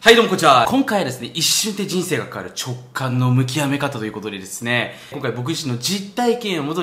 はい、どうもこんにちは。今回はですね、一瞬で人生が変わる直感の向き合め方ということでですね、今回僕自身の実体験をもとに